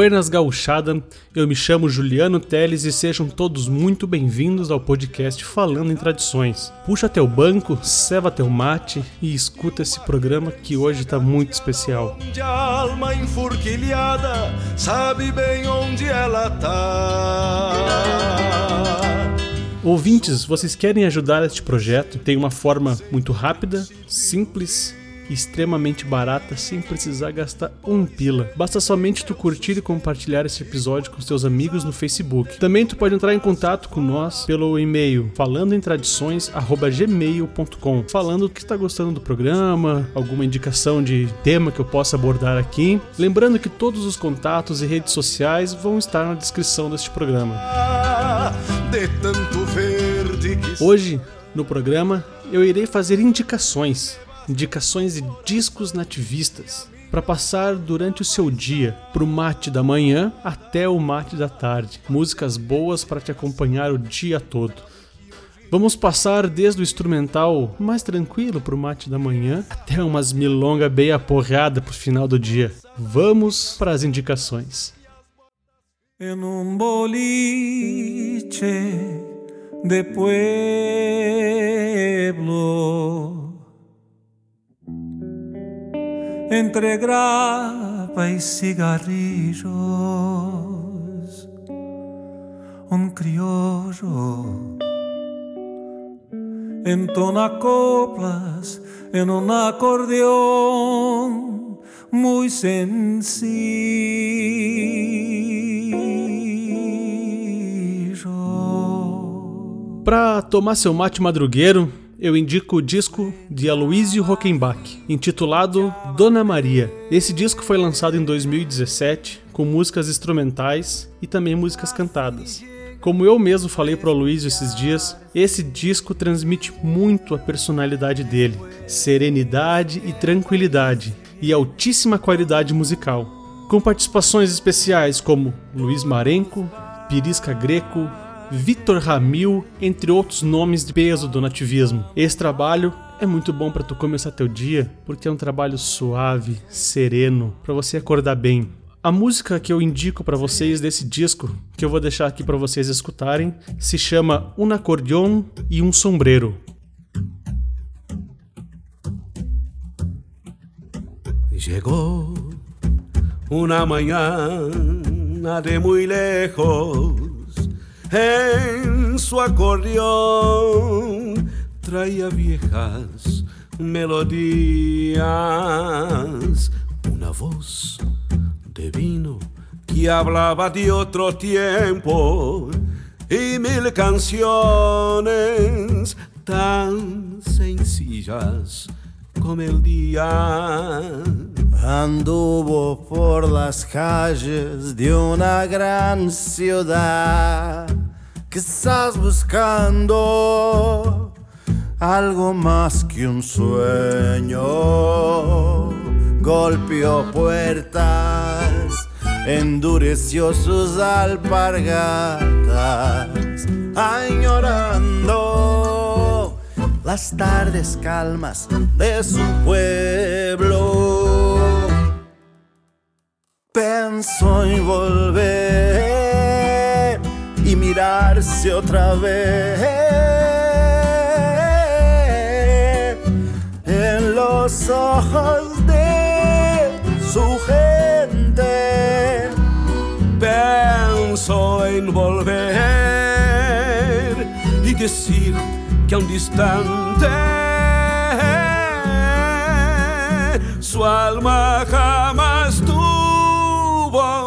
Buenas gauchada, eu me chamo Juliano Teles e sejam todos muito bem-vindos ao podcast Falando em Tradições. Puxa teu banco, ceva teu mate e escuta esse programa que hoje tá muito especial. De alma enfurquilhada, sabe bem onde ela tá. Ouvintes, vocês querem ajudar este projeto? Tem uma forma muito rápida, simples extremamente barata sem precisar gastar um pila. Basta somente tu curtir e compartilhar esse episódio com seus amigos no Facebook. Também tu pode entrar em contato com nós pelo e-mail falandoemtradições@gmail.com, falando que está gostando do programa, alguma indicação de tema que eu possa abordar aqui. Lembrando que todos os contatos e redes sociais vão estar na descrição deste programa. Hoje, no programa, eu irei fazer indicações indicações de discos nativistas para passar durante o seu dia, pro mate da manhã até o mate da tarde. Músicas boas para te acompanhar o dia todo. Vamos passar desde o instrumental mais tranquilo pro mate da manhã até umas milonga bem aporrada pro final do dia. Vamos para as indicações. En un boliche de pueblo entre grapa y cigarrillos, un criollo entona coplas en un acordeón muy sencillo. Para tomar seu mate madrugueiro, eu indico o disco de Aloysio Rockenbach, intitulado Dona Maria. Esse disco foi lançado em 2017, com músicas instrumentais e também músicas cantadas. Como eu mesmo falei pro Aloysio esses dias, esse disco transmite muito a personalidade dele, serenidade e tranquilidade, e altíssima qualidade musical, com participações especiais como Luiz Marenco, Pirisca Greco, Vitor Ramil, entre outros nomes de peso do nativismo. Esse trabalho é muito bom para tu começar teu dia, porque é um trabalho suave, sereno, para você acordar bem. A música que eu indico para vocês desse disco, que eu vou deixar aqui para vocês escutarem, se chama Um Acordeon e um Sombreiro. Llegó una mañana de muy lejos en su acordeón traía viejas melodías, una voz de vino que hablaba de otro tiempo y mil canciones tan sencillas como el día. Anduvo por las calles de una gran ciudad, quizás buscando algo más que un sueño. Golpeó puertas, endureció sus alpargatas, añorando las tardes calmas de su pueblo. Pensó en volver y mirarse otra vez en los ojos de su gente. Pensó en volver y decir que a un distante su alma jamás world.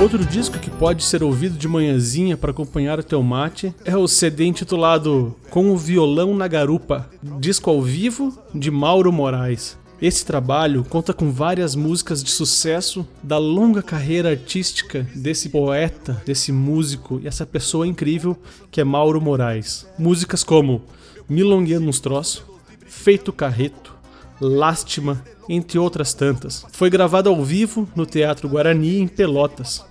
Outro disco que pode ser ouvido de manhãzinha para acompanhar o teu mate é o CD intitulado Com o Violão na Garupa, disco ao vivo de Mauro Moraes. Esse trabalho conta com várias músicas de sucesso da longa carreira artística desse poeta, desse músico e essa pessoa incrível que é Mauro Moraes. Músicas como Milongueando uns Troços, Feito Carreto, Lástima, entre outras tantas. Foi gravado ao vivo no Teatro Guarani em Pelotas.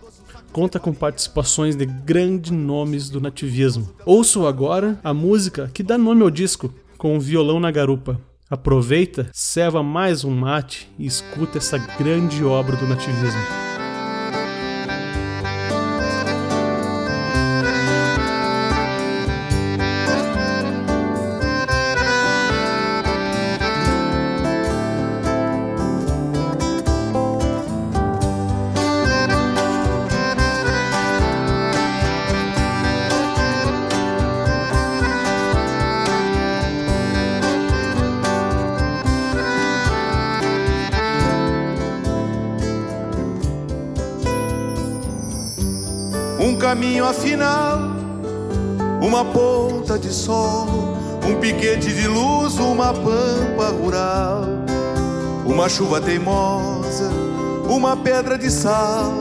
Conta com participações de grandes nomes do nativismo. Ouço agora a música que dá nome ao disco, com o violão na garupa. Aproveita, serva mais um mate e escuta essa grande obra do nativismo. Um caminho afinal, uma ponta de sol, um piquete de luz, uma pampa rural, uma chuva teimosa, uma pedra de sal.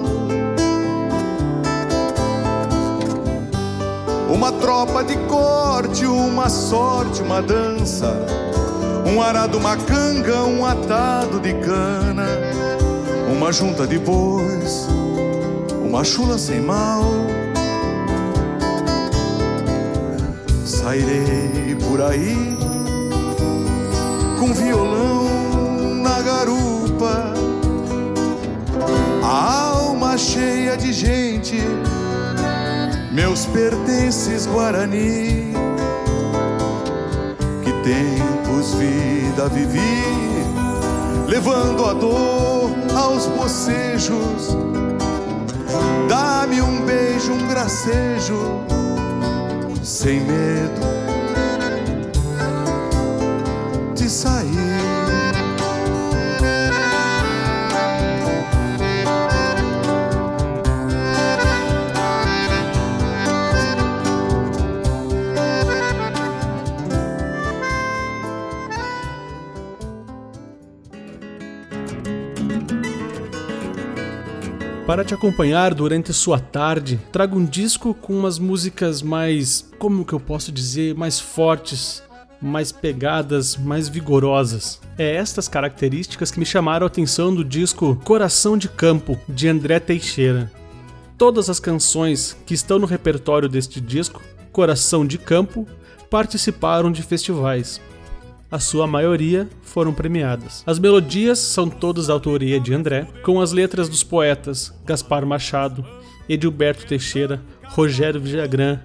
Uma tropa de corte, uma sorte, uma dança, um arado, uma canga, um atado de cana, uma junta de bois uma chula sem mal. Sairei por aí com violão na garupa, a alma cheia de gente, meus pertences Guarani. Que tempos vida vivi, levando a dor aos bocejos Dá-me um beijo, um gracejo, sem medo de sair. Para te acompanhar durante sua tarde, trago um disco com umas músicas mais, como que eu posso dizer, mais fortes, mais pegadas, mais vigorosas. É estas características que me chamaram a atenção do disco Coração de Campo, de André Teixeira. Todas as canções que estão no repertório deste disco, Coração de Campo, participaram de festivais, a sua maioria foram premiadas. As melodias são todas da autoria de André, com as letras dos poetas Gaspar Machado, Edilberto Teixeira, Rogério Villagrán,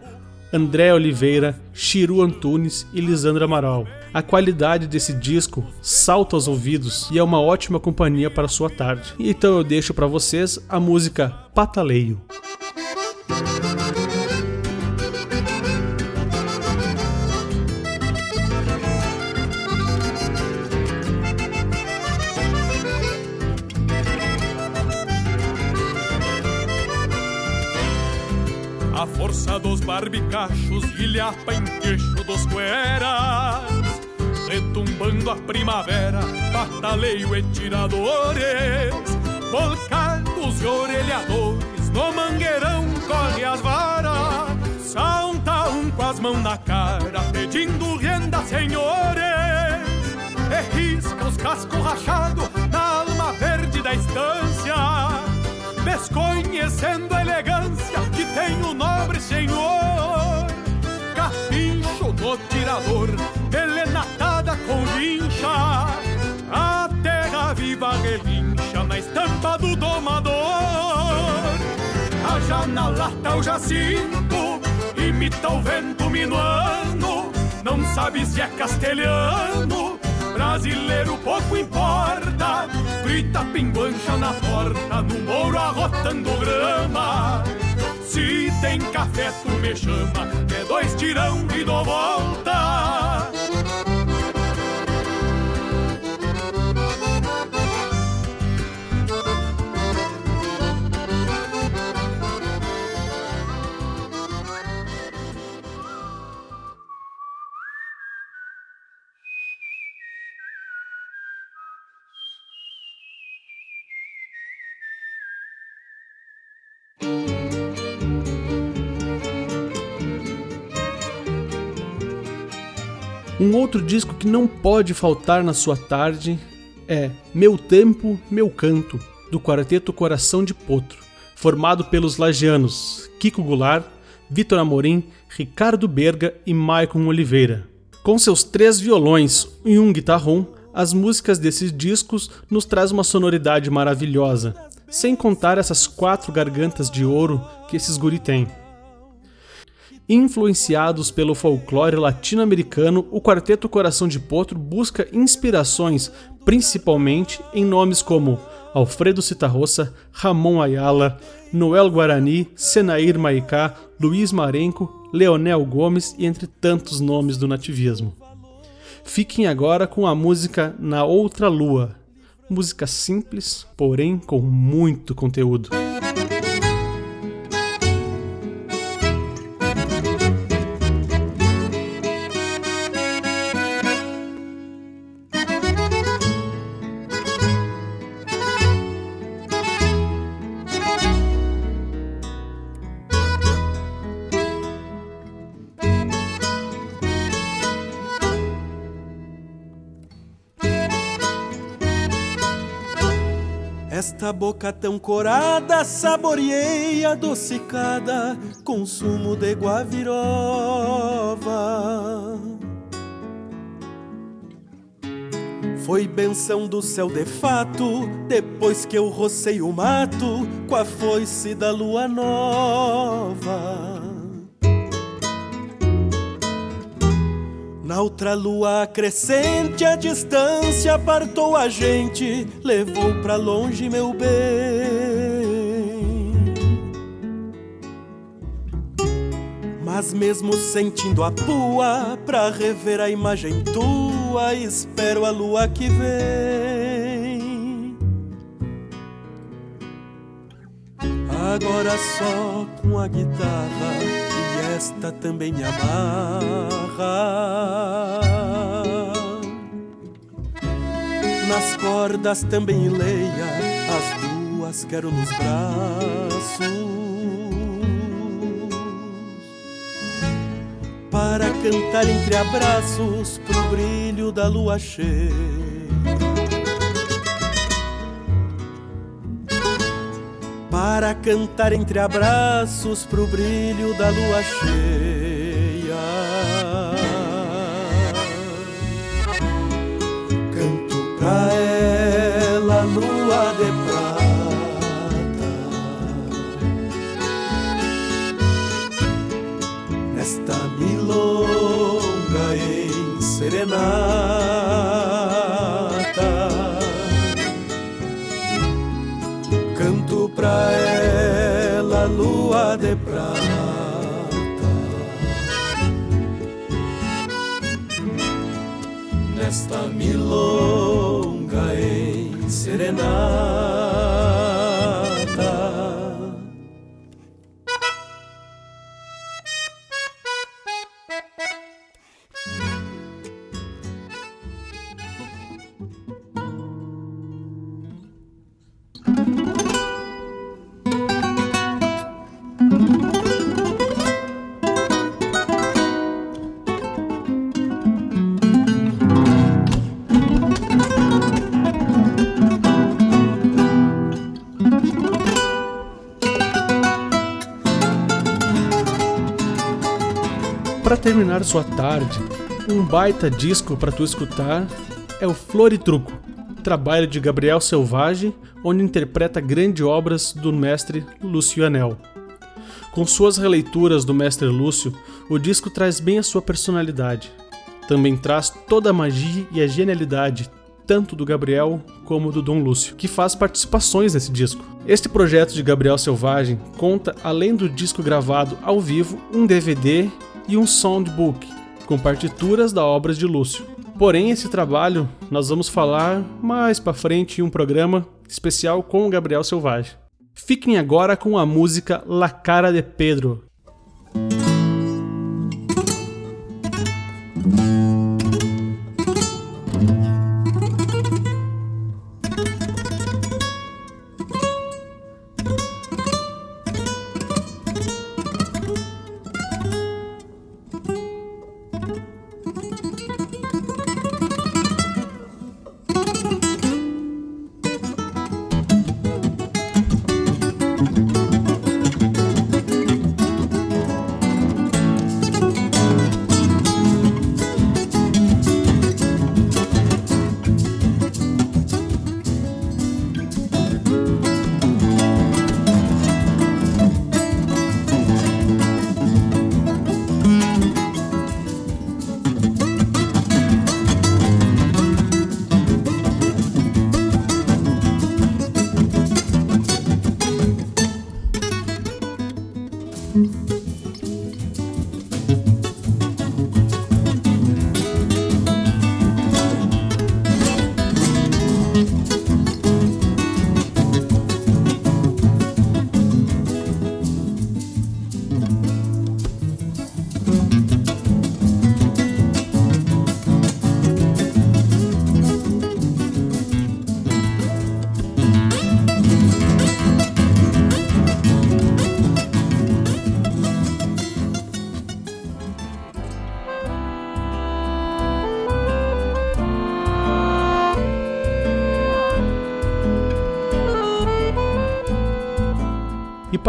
André Oliveira, Chiru Antunes e Lisandra Amaral. A qualidade desse disco salta aos ouvidos e é uma ótima companhia para sua tarde. Então eu deixo para vocês a música Pataleio. Dos barbicachos ilhapa em queixo dos cueras Retumbando a primavera, pataleio e tiradores Volcados e orelhadores, no mangueirão corre as varas Salta um com as mãos na cara, pedindo renda, senhores E risca os cascos rachados na alma verde da estância desconhecendo a elegância que tem o nobre senhor. Capincho no tirador, pelenatada com vincha, a terra viva relincha na estampa do domador. A na lata o jacinto, imita o vento minuano, não sabe se é castelhano, brasileiro pouco importa grita pinguancha na porta, no moro arrotando grama. Se tem café, tu me chama, é dois tirão e dou volta. Um outro disco que não pode faltar na sua tarde é Meu Tempo, Meu Canto, do quarteto Coração de Potro, formado pelos lagianos Kiko Goulart, Vitor Amorim, Ricardo Berga e Maicon Oliveira. Com seus três violões e um guitarrão, as músicas desses discos nos traz uma sonoridade maravilhosa, sem contar essas quatro gargantas de ouro que esses guri têm. Influenciados pelo folclore latino-americano, o Quarteto Coração de Potro busca inspirações principalmente em nomes como Alfredo Citarroça, Ramon Ayala, Noel Guarani, Senair Maicá, Luiz Marenco, Leonel Gomes e entre tantos nomes do nativismo. Fiquem agora com a música Na Outra Lua. Música simples, porém com muito conteúdo. Esta boca tão corada, saboreei adocicada, consumo de guavirova. Foi benção do céu de fato, depois que eu rocei o mato com a foice da lua nova. Na outra lua crescente, a distância apartou a gente, levou pra longe meu bem. Mas mesmo sentindo a pua, pra rever a imagem tua, espero a lua que vem. Agora só com a guitarra esta também me amarra. Nas cordas também leia, as duas quero nos braços. Para cantar entre abraços pro brilho da lua cheia. Para cantar entre abraços pro brilho da lua cheia. Canto pra ela, lua de prata, nesta milonga em pra ela, lua de prata. Nesta milonga em serenata. Para terminar sua tarde, um baita disco para tu escutar é o Flor e Truco, trabalho de Gabriel Selvagem, onde interpreta grandes obras do mestre Lúcio Anel. Com suas releituras do mestre Lúcio, o disco traz bem a sua personalidade. Também traz toda a magia e a genialidade tanto do Gabriel como do Dom Lúcio, que faz participações nesse disco. Este projeto de Gabriel Selvagem conta, além do disco gravado ao vivo, um DVD e um soundbook com partituras da obras de Lúcio. Porém, esse trabalho nós vamos falar mais para frente em um programa especial com o Gabriel Selvagem. Fiquem agora com a música La Cara de Pedro.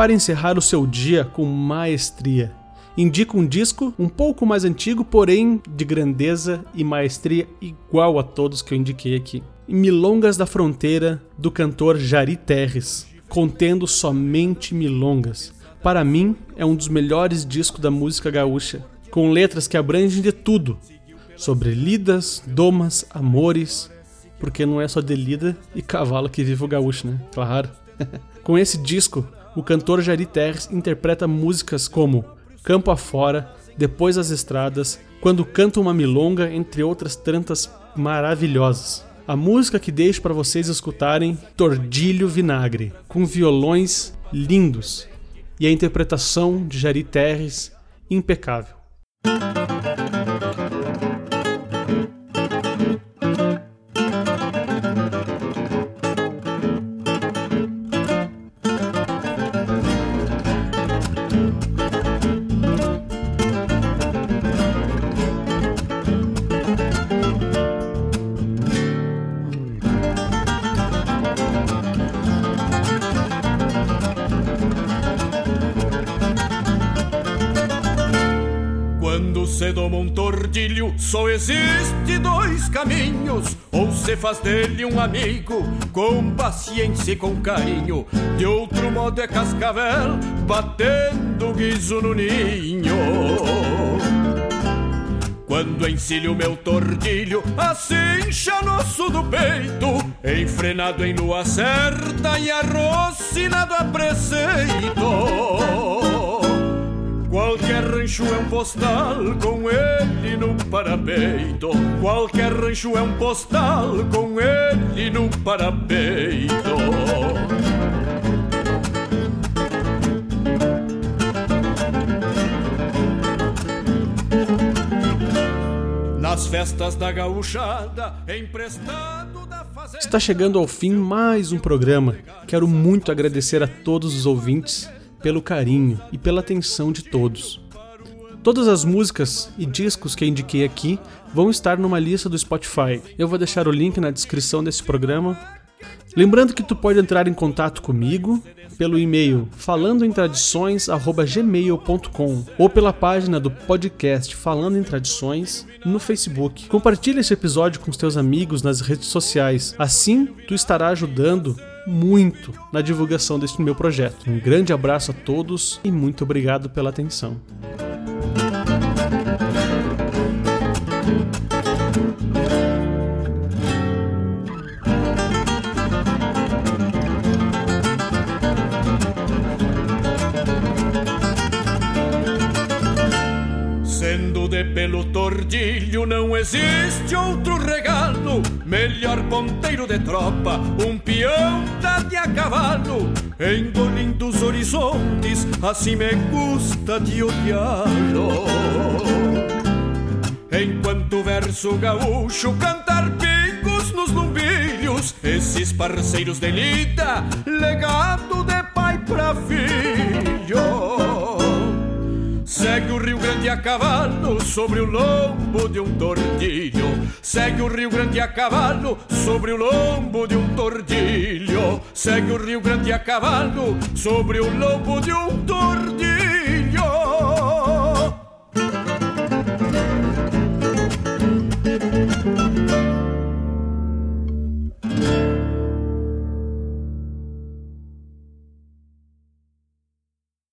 Para encerrar o seu dia com maestria. Indico um disco um pouco mais antigo, porém de grandeza e maestria igual a todos que eu indiquei aqui. Milongas da Fronteira, do cantor Jari Terres, contendo somente milongas. Para mim, é um dos melhores discos da música gaúcha, com letras que abrangem de tudo, sobre lidas, domas, amores, porque não é só de lida e cavalo que vive o gaúcho, né? Claro. com esse disco, o cantor Jari Terres interpreta músicas como Campo Afora, Depois das Estradas, Quando Canta uma Milonga, entre outras tantas maravilhosas. A música que deixo para vocês escutarem, Tordilho Vinagre, com violões lindos e a interpretação de Jari Terres impecável. Só existe dois caminhos. Ou se faz dele um amigo, com paciência e com carinho. De outro modo é cascavel, batendo guiso no ninho. Quando encilho meu tordilho, assim chanoço do peito, enfrenado em lua certa e arrocinado a preceito. Qualquer rancho é um postal com ele no parapeito. Qualquer rancho é um postal com ele no parapeito. Nas festas da gauchada, emprestado da fazenda. Está chegando ao fim mais um programa. Quero muito agradecer a todos os ouvintes pelo carinho e pela atenção de todos. Todas as músicas e discos que indiquei aqui vão estar numa lista do Spotify. Eu vou deixar o link na descrição desse programa. Lembrando que tu pode entrar em contato comigo pelo e-mail falandoemtradições@gmail.com ou pela página do podcast Falando em Tradições no Facebook. Compartilhe esse episódio com os teus amigos nas redes sociais. Assim, tu estará ajudando muito na divulgação deste meu projeto. Um grande abraço a todos e muito obrigado pela atenção. Existe outro regalo Melhor ponteiro de tropa, um peão dá de a cavalo Engolindo os horizontes, assim me gusta de olhá-lo Enquanto verso gaúcho cantar pingos nos lumbilhos Esses parceiros de lida, legado de pai pra filho Segue o Rio Grande a cavalo sobre o lombo de um tordilho. Segue o Rio Grande a cavalo sobre o lombo de um tordilho. Segue o Rio Grande a cavalo sobre o lombo de um tordilho.